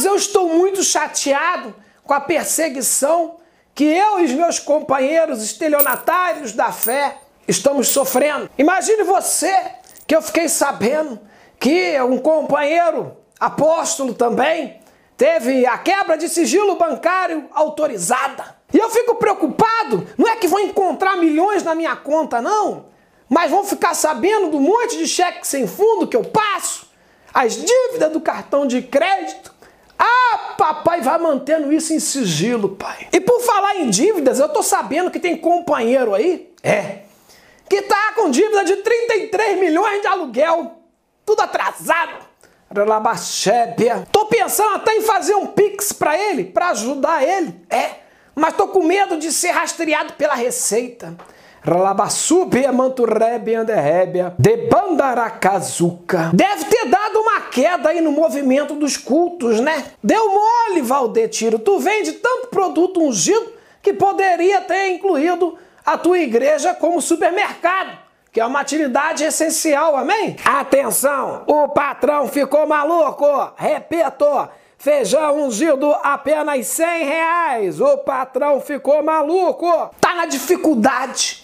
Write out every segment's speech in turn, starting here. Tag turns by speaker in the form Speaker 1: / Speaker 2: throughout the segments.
Speaker 1: Amados, eu estou muito chateado com a perseguição que eu e os meus companheiros estelionatários da fé estamos sofrendo. Imagine você que eu fiquei sabendo que um companheiro apóstolo também teve a quebra de sigilo bancário autorizada. E eu fico preocupado, não é que vão encontrar milhões na minha conta, não, mas vão ficar sabendo do monte de cheque sem fundo que eu passo, as dívidas do cartão de crédito. Papai vai mantendo isso em sigilo, pai. E por falar em dívidas, eu tô sabendo que tem companheiro aí, é, que tá com dívida de 33 milhões de aluguel, tudo atrasado. Relabachébia. Tô pensando até em fazer um pix para ele, para ajudar ele. É, mas tô com medo de ser rastreado pela Receita. Relabassúbia manturrébia anderrébia de bandaracazuca. Deve ter dado uma queda aí no movimento dos cultos, né? Deu mole, Valdetiro. Tu vende tanto produto ungido que poderia ter incluído a tua igreja como supermercado que é uma atividade essencial, amém? Atenção, o patrão ficou maluco, repito, feijão ungido apenas 100 reais, o patrão ficou maluco, tá na dificuldade.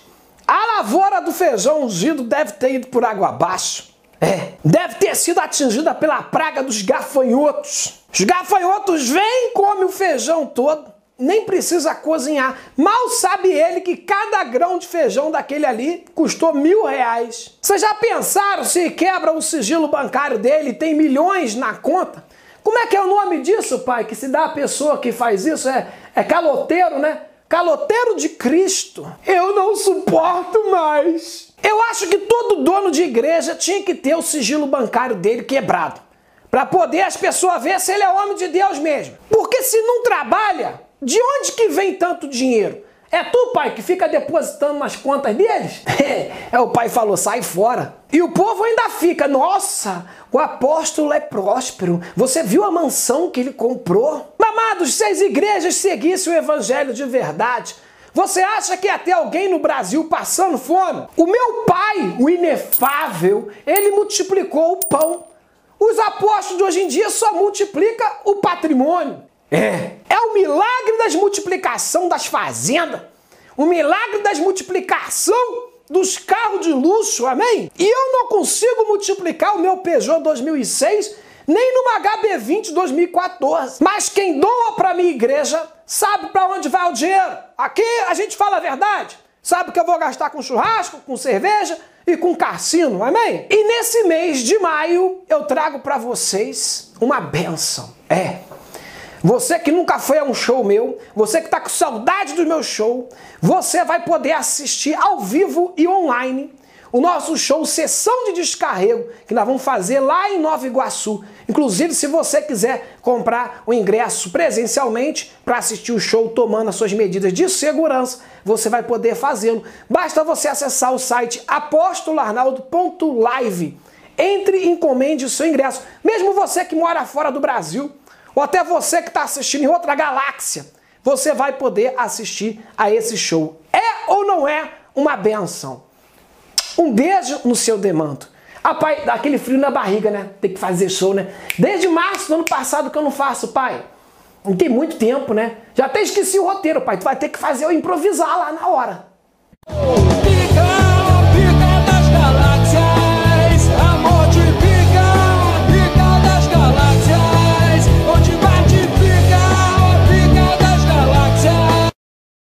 Speaker 1: A lavoura do feijão ungido deve ter ido por água abaixo. É, deve ter sido atingida pela praga dos gafanhotos. Os gafanhotos vêm e comem o feijão todo nem precisa cozinhar. Mal sabe ele que cada grão de feijão daquele ali custou mil reais. Vocês já pensaram se quebra o sigilo bancário dele tem milhões na conta? Como é que é o nome disso, pai? Que se dá a pessoa que faz isso é, é caloteiro, né? Caloteiro de Cristo. Eu não suporto mais. Eu acho que todo dono de igreja tinha que ter o sigilo bancário dele quebrado. Para poder as pessoas ver se ele é homem de Deus mesmo. Porque se não trabalha, de onde que vem tanto dinheiro? É tu, pai, que fica depositando nas contas deles? é, o pai falou, sai fora. E o povo ainda fica, nossa, o apóstolo é próspero. Você viu a mansão que ele comprou? Amados, se as igrejas seguissem o evangelho de verdade, você acha que ter alguém no Brasil passando fome? O meu pai, o inefável, ele multiplicou o pão. Os apóstolos de hoje em dia só multiplicam o patrimônio. É. É o milagre das multiplicação das fazendas. O milagre das multiplicação dos carros de luxo, amém? E eu não consigo multiplicar o meu Peugeot 2006 nem numa HB20 2014. Mas quem doa para minha igreja sabe para onde vai o dinheiro. Aqui a gente fala a verdade. Sabe que eu vou gastar com churrasco, com cerveja e com cassino, amém? E nesse mês de maio eu trago para vocês uma benção. É, você que nunca foi a um show meu, você que está com saudade do meu show, você vai poder assistir ao vivo e online o nosso show Sessão de Descarrego, que nós vamos fazer lá em Nova Iguaçu. Inclusive, se você quiser comprar o ingresso presencialmente para assistir o show tomando as suas medidas de segurança, você vai poder fazê-lo. Basta você acessar o site apostolarnaldo.live. Entre e encomende o seu ingresso. Mesmo você que mora fora do Brasil, ou até você que está assistindo em outra galáxia, você vai poder assistir a esse show. É ou não é uma benção? Um beijo no seu demanto. Ah, pai, dá aquele frio na barriga, né? Tem que fazer show, né? Desde março do ano passado que eu não faço, pai. Não tem muito tempo, né? Já até esqueci o roteiro, pai. Tu vai ter que fazer eu improvisar lá na hora.